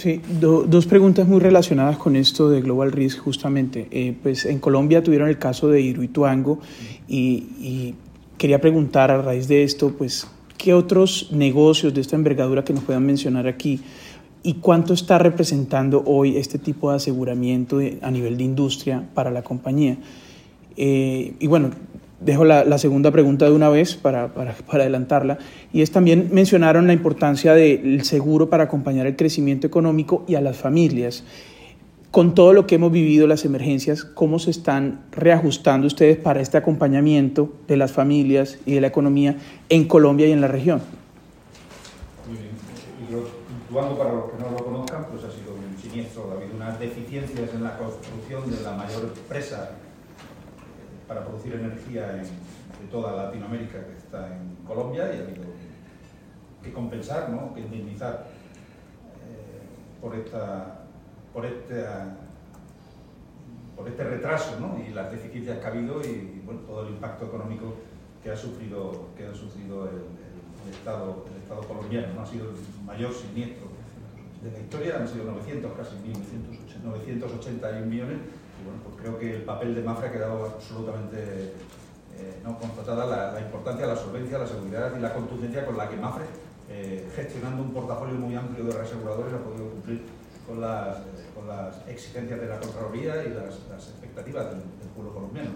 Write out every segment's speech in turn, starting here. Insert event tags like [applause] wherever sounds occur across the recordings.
Sí, dos preguntas muy relacionadas con esto de Global Risk, justamente. Eh, pues en Colombia tuvieron el caso de Iruituango y, y quería preguntar a raíz de esto, pues, ¿qué otros negocios de esta envergadura que nos puedan mencionar aquí y cuánto está representando hoy este tipo de aseguramiento a nivel de industria para la compañía? Eh, y bueno, dejo la, segunda pregunta de una vez para, para, adelantarla, y es también mencionaron la importancia del seguro para acompañar el crecimiento económico y a las familias. Con todo lo que hemos vivido, las emergencias, ¿cómo se están reajustando ustedes para este acompañamiento de las familias y de la economía en Colombia y en la región? Y para los que no lo conozcan, pues ha sido siniestro, ha habido unas deficiencias en la construcción de la mayor empresa para producir energía en, de toda Latinoamérica que está en Colombia y ha habido que compensar, ¿no? que indemnizar eh, por, esta, por, este, por este retraso ¿no? y las deficiencias que ha habido y bueno, todo el impacto económico que ha sufrido, que ha sufrido el, Estado, el Estado colombiano. ¿no? Ha sido el mayor siniestro de la historia, han sido 900, casi 981 millones y bueno, pues creo que el papel de Mafre ha quedado absolutamente eh, ¿no? constatada la, importancia, la solvencia, la seguridad y la contundencia con la que Mafre, eh, gestionando un portafolio muy amplio de reaseguradores, ha podido cumplir con las, con las exigencias de la Contraloría y las, expectativas del, pueblo colombiano.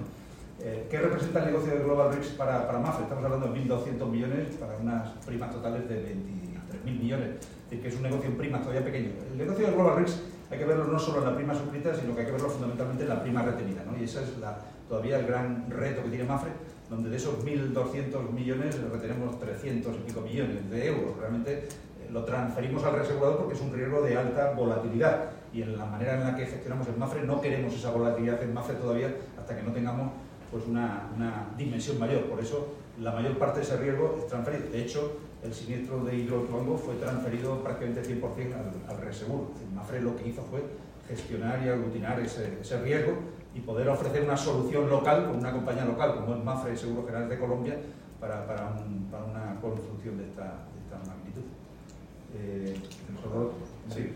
Eh, ¿Qué representa el negocio de Global Risks para, para Mafre? Estamos hablando de 1.200 millones para unas primas totales de 23.000 millones, es decir, que es un negocio en primas todavía pequeño. El negocio de Global Risks hay que verlo no solo en la prima suscrita, sino que hay que verlo fundamentalmente en la prima retenida. Y ese es la, todavía el gran reto que tiene Mafre, donde de esos 1.200 millones retenemos 300 y pico millones de euros. Realmente eh, lo transferimos al reasegurador porque es un riesgo de alta volatilidad. Y en la manera en la que gestionamos el Mafre no queremos esa volatilidad en Mafre todavía hasta que no tengamos pues, una, una dimensión mayor. Por eso la mayor parte de ese riesgo es transferido. De hecho, el siniestro de Hidroituango fue transferido prácticamente 100% al, al reseguro. Mafre lo que hizo fue gestionar y aglutinar ese, ese, riesgo y poder ofrecer una solución local con una compañía local como es Mafre Seguro General de Colombia para, para, un, para una construcción de esta, de esta magnitud. Eh, sí,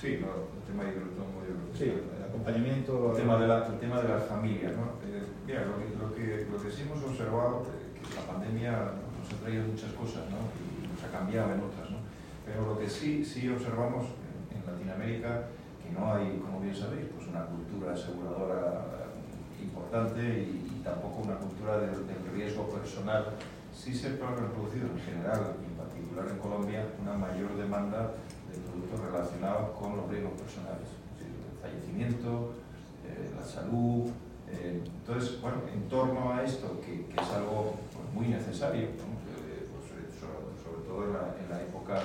sí no, el tema de yo creo que sí, el acompañamiento... El tema de, la, el tema de las familias. ¿no? Eh, mira, lo que, lo, que, lo que sí hemos observado, eh, que la pandemia nos ha traído muchas cosas ¿no? y nos ha cambiado en otras. ¿no? Pero lo que sí, sí observamos en, Latinoamérica, que no hay, como bien sabéis, pues una cultura aseguradora importante y, tampoco una cultura del, riesgo personal. Sí se ha reproducido en general, y en particular en Colombia, una mayor demanda de productos relacionados con los riesgos personales. el fallecimiento, eh, la salud, eh, entonces, bueno, en torno a esto, que, que es algo pues, muy necesario, en la, época,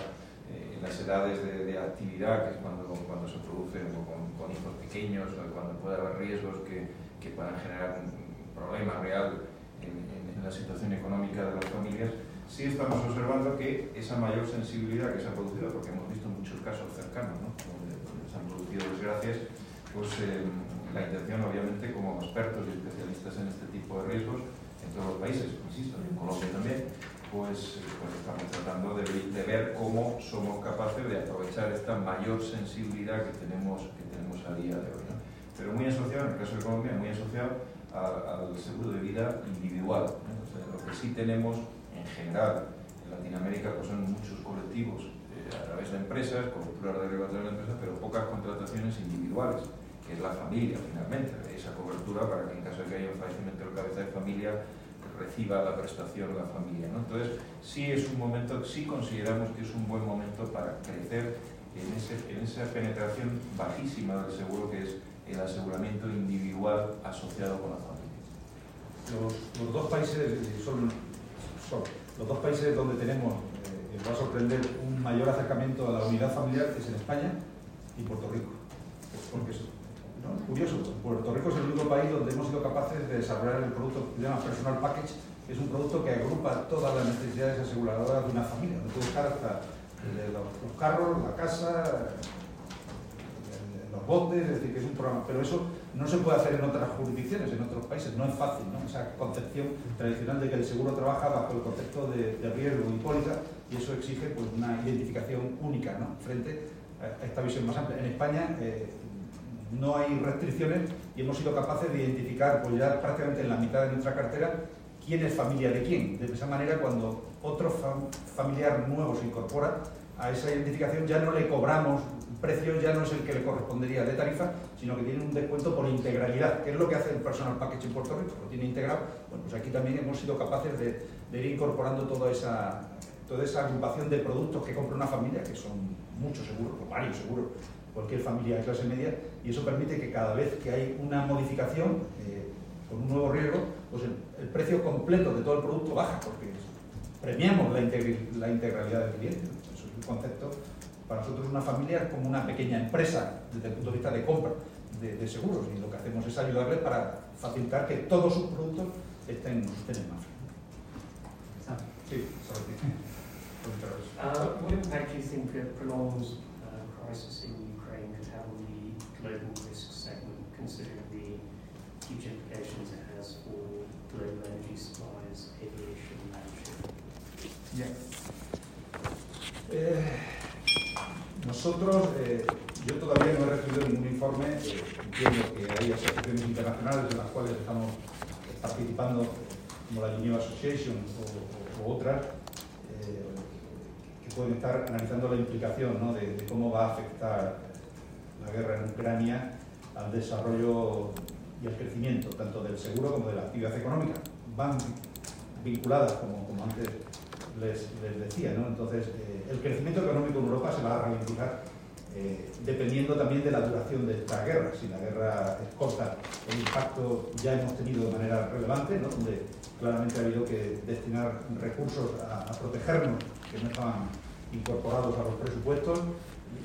eh, en las edades de, actividad, que es cuando, cuando se producen con, hijos pequeños, cuando puede haber riesgos que, que puedan generar un problema real en, la situación económica de las familias, sí estamos observando que esa mayor sensibilidad que se ha producido, porque hemos visto muchos casos cercanos, ¿no? donde, se han producido desgracias, pues eh, la intención, obviamente, como expertos y especialistas en este tipo de riesgos, en todos los países, insisto, en Colombia también, pues, pues, estamos tratando de, ver cómo somos capaces de aprovechar esta mayor sensibilidad que tenemos, que tenemos a día de hoy. Pero muy asociado, en el caso de Colombia, muy asociado al seguro de vida individual. lo que sí tenemos en general en Latinoamérica pues son muchos colectivos eh, a través de empresas, coberturas de a través de empresas, pero pocas contrataciones individuales, que es la familia finalmente, esa cobertura para que en caso de que haya un fallecimiento de cabeza de familia reciba la prestación la familia. ¿no? Entonces, sí es un momento, sí consideramos que es un buen momento para crecer en, ese, en esa penetración bajísima del seguro que es el aseguramiento individual asociado con la familia. Los, los dos países son, los dos países donde tenemos, eh, va a sorprender, un mayor acercamiento a la unidad familiar es en España y Puerto Rico. Porque ¿no? Curioso, Puerto Rico es el único país donde hemos sido capaces de desarrollar el producto que se llama Personal Package, que es un producto que agrupa todas las necesidades aseguradoras de una familia, donde puede estar hasta los, carros, la casa, los botes, es decir, que es un programa. Pero eso no se puede hacer en otras jurisdicciones, en otros países, no es fácil, ¿no? Esa concepción tradicional de que el seguro trabaja bajo el concepto de, riesgo y y eso exige pues, una identificación única, ¿no? Frente a esta visión más amplia. En España eh, no hay restricciones y hemos sido capaces de identificar pues ya prácticamente en la mitad de nuestra cartera quién es familia de quién. De esa manera, cuando otro familiar nuevo se incorpora a esa identificación, ya no le cobramos precio, ya no es el que le correspondería de tarifa, sino que tiene un descuento por integralidad, que es lo que hace el personal package en Puerto Rico, lo tiene integrado. Bueno, pues aquí también hemos sido capaces de, ir incorporando toda esa, toda esa agrupación de productos que compra una familia, que son muchos seguros, o varios seguros, cualquier familia de clase media, y eso permite que cada vez que hay una modificación eh, con un nuevo riesgo, pues el, precio completo de todo el producto baja, porque premiamos la, la integralidad del cliente. Eso es un concepto, para nosotros una familia es como una pequeña empresa desde el punto de vista de compra de, seguros, y lo que hacemos es ayudarles para facilitar que todos sus productos estén, estén en marcha. Sí, Uh, what impact do you think prolonged uh, crisis in global risk segment, considering the huge implications it has for global energy supplies, aviation, and? Yeah. Eh, nosotros, eh, yo todavía no he recibido ningún informe, eh, entiendo que hay asociaciones internacionales en las cuales estamos participando, como la Geneva Association o, o, o otras, pueden estar analizando la implicación ¿no? de, cómo va a afectar la guerra en Ucrania al desarrollo y al crecimiento, tanto del seguro como de la actividad económica. Van vinculadas, como, antes les, decía. Entonces, eh, el crecimiento económico en Europa se va a ralentizar eh, dependiendo también de la duración de esta guerra. Si la guerra es corta, el impacto ya hemos tenido de manera relevante, donde claramente ha habido que destinar recursos a protegernos que no estaban incorporados a los presupuestos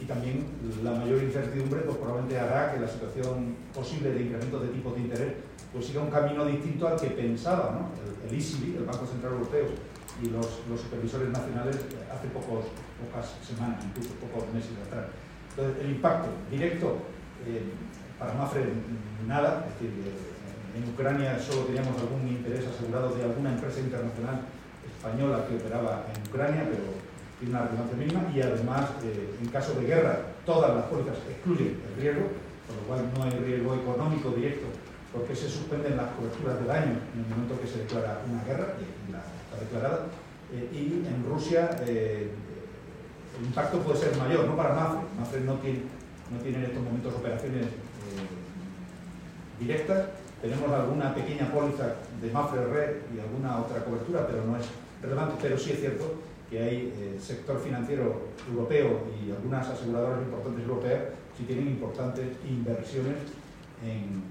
y también la mayor incertidumbre pues probablemente hará que la situación posible de incremento de tipos de interés pues siga un camino distinto al que pensaba ¿no? el, el ECB, el Banco Central Europeo y los, supervisores nacionales hace pocos, pocas semanas, incluso pocos meses atrás. Entonces, el impacto directo eh, para Mafre nada, es decir, eh, en Ucrania solo teníamos algún interés asegurado de alguna empresa internacional española que operaba en Ucrania, pero tiene una relevancia mínima y además, eh, en caso de guerra, todas las pólizas excluyen el riesgo, por lo cual no hay riesgo económico directo, porque se suspenden las coberturas de daño en el momento que se declara una guerra, y la está declarada, eh, y en Rusia eh, el impacto puede ser mayor, no para Mafre, Mafre no tiene, no tiene en estos momentos operaciones directas, tenemos alguna pequeña póliza de Mafre Red y alguna otra cobertura, pero no es relevante, pero sí es cierto que hay eh, sector financiero europeo y algunas aseguradoras importantes europeas si tienen importantes inversiones en,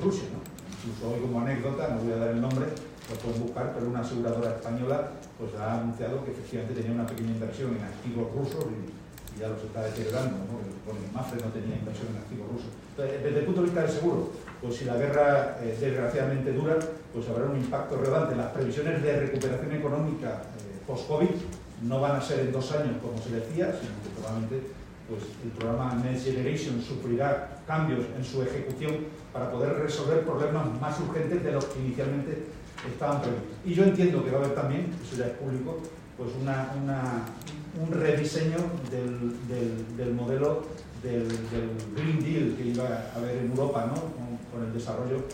Rusia. Incluso hoy como anécdota, no voy a dar el nombre, lo pueden buscar, pero una aseguradora española pues, ha anunciado que efectivamente tenía una pequeña inversión en activos rusos ya los está deteriorando, ¿no? porque Mafre no tenía inversión en activos rusos. desde el punto de vista del seguro, pues si la guerra eh, desgraciadamente dura, pues habrá un impacto relevante. Las previsiones de recuperación económica eh, post-COVID no van a ser en dos años, como se decía, sino que probablemente pues, el programa Next Generation sufrirá cambios en su ejecución para poder resolver problemas más urgentes de los que inicialmente estaban previstos. Y yo entiendo que va a haber también, eso ya es público, pues una, un rediseño del, del, del modelo del, del, Green Deal que iba a haber en Europa, ¿no? con, con el desarrollo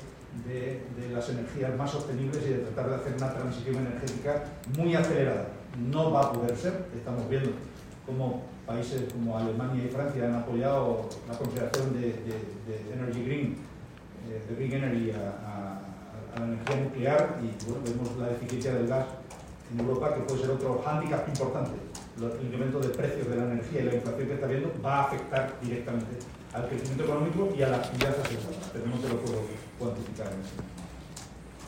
de, de, las energías más sostenibles y de tratar de hacer una transición energética muy acelerada. No va a poder ser, estamos viendo cómo países como Alemania y Francia han apoyado la consideración de, de Energy Green, eh, de Green Energy a, a, a, la energía nuclear y bueno, vemos la eficiencia del gas en Europa que puede ser otro hándicap importante. El incremento de precios de la energía y la inflación que está viendo va a afectar directamente al crecimiento económico y a la actividad asegurada, pero no te lo puedo cuantificar en ese momento.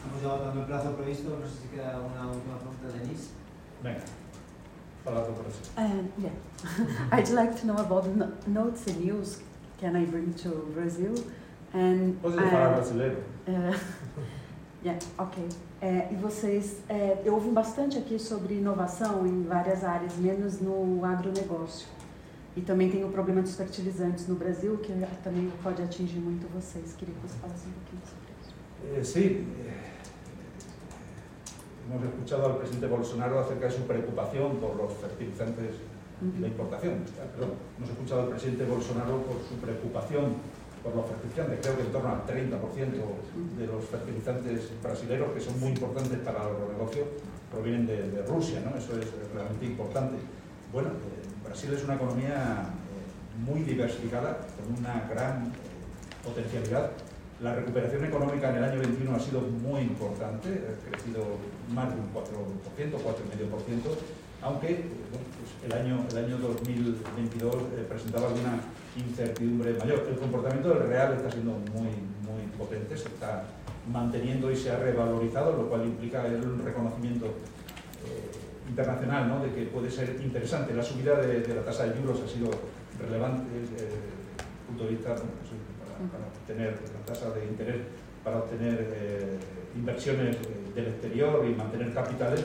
Hemos llegado el plazo previsto, no sé si queda una última pregunta de Denise. Venga. Um, yeah, [laughs] I'd like to know about notes and news. Can I bring to Brazil? And Pode falar brasileiro? Uh, [laughs] yeah, ok. É, e vocês, é, eu ouvi bastante aqui sobre inovação em várias áreas, menos no agronegócio. E também tem o problema dos fertilizantes no Brasil, que também pode atingir muito vocês. Queria que você falasse um pouquinho sobre isso. Eh, sí, hemos escuchado al presidente Bolsonaro acerca de su preocupación por los fertilizantes y la importación. Perdón, hemos escuchado al presidente Bolsonaro por su preocupación por los fertilizantes. Creo que en torno al 30% de los fertilizantes brasileños, que son muy importantes para los negocios, provienen de, de Rusia, ¿no? Eso es realmente importante. Bueno, eh, Brasil es una economía eh, muy diversificada, con una gran eh, potencialidad. La recuperación económica en el año 21 ha sido muy importante, ha crecido más de un 4%, 4,5%, aunque bueno, pues el, año, el año 2022 presentaba alguna incertidumbre mayor. El comportamiento del real está siendo muy, muy potente, se está manteniendo y se ha revalorizado, lo cual implica el reconocimiento eh, internacional ¿no? de que puede ser interesante. La subida de, la tasa de euros ha sido relevante desde el punto de vista pues, para, para, obtener la tasa de interés, para obtener eh, inversiones eh, del exterior y mantener capitales.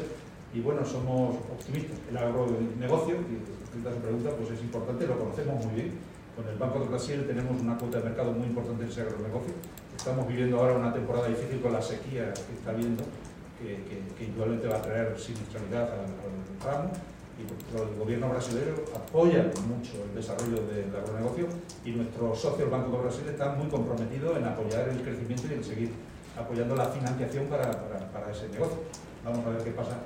Y bueno, somos optimistas. El agronegocio, y esta su pregunta, pues es importante, lo conocemos muy bien con el Banco de Brasil tenemos una cuota de mercado muy importante en ese agronegocio. Estamos viviendo ahora una temporada difícil con la sequía que está viendo, que, que, que indudablemente va a traer siniestralidad al, al ramo. Y el gobierno brasileño apoya mucho el desarrollo del agronegocio y nuestro socio, el Banco de Brasil, está muy comprometido en apoyar el crecimiento y en seguir apoyando la financiación para, para ese negocio. Vamos a ver qué pasa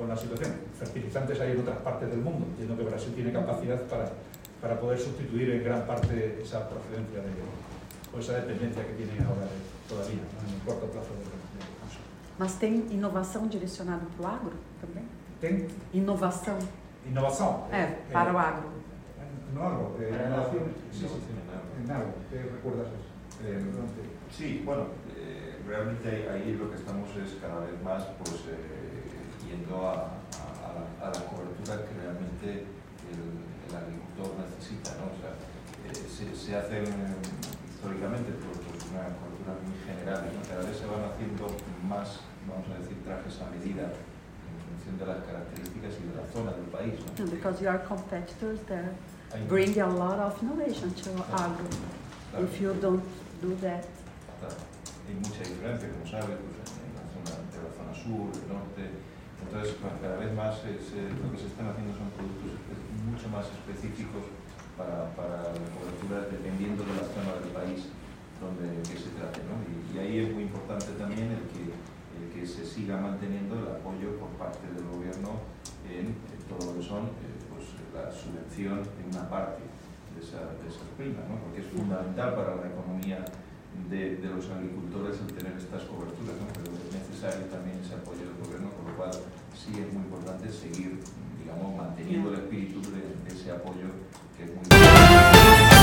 con la situación. Fertilizantes hay en otras partes del mundo. Entiendo que Brasil tiene capacidad para para poder sustituir en gran parte esa procedencia de, o esa dependencia que tiene ahora de, todavía, ¿no? en el corto plazo de, de. Mas tem inovação direcionada para o agro também? Tem Inovação. innovação. É, para eh, o agro. No algo, eh, innovación. Sí, sí, sí, en algo. ¿Qué recuerdas eso? Eh, sí, bueno, eh, realmente ahí, ahí, lo que estamos es cada vez más pues eh, yendo a, a, a, la, cobertura que realmente el, el agricultor necesita, ¿no? O sea, eh, se, se, hacen históricamente por, por una cobertura muy general, ¿no? Cada vez se van haciendo más, vamos a decir, trajes a medida en función de las características y de la zona del país, ¿no? Because your competitors there bring a lot of innovation to claro. agro. Claro. If you don't do that, Claro. Hay mucha diferencia, como sabes, pues, en la zona, entre la zona sur, el norte. Entonces, cada vez más lo que se están haciendo son productos mucho más específicos para, para la cobertura dependiendo de la zona del país donde se trate. ¿no? Y, ahí es muy importante también el que, el que se siga manteniendo el apoyo por parte del gobierno en, en todo lo que son eh, pues, la subvención en una parte de, esa, de esas primas, ¿no? porque es fundamental para la economía de, los agricultores el tener estas coberturas, pero es necesario también ese apoyo del gobierno, con lo cual sí es muy importante seguir digamos, manteniendo el espíritu de, de ese apoyo que es muy importante.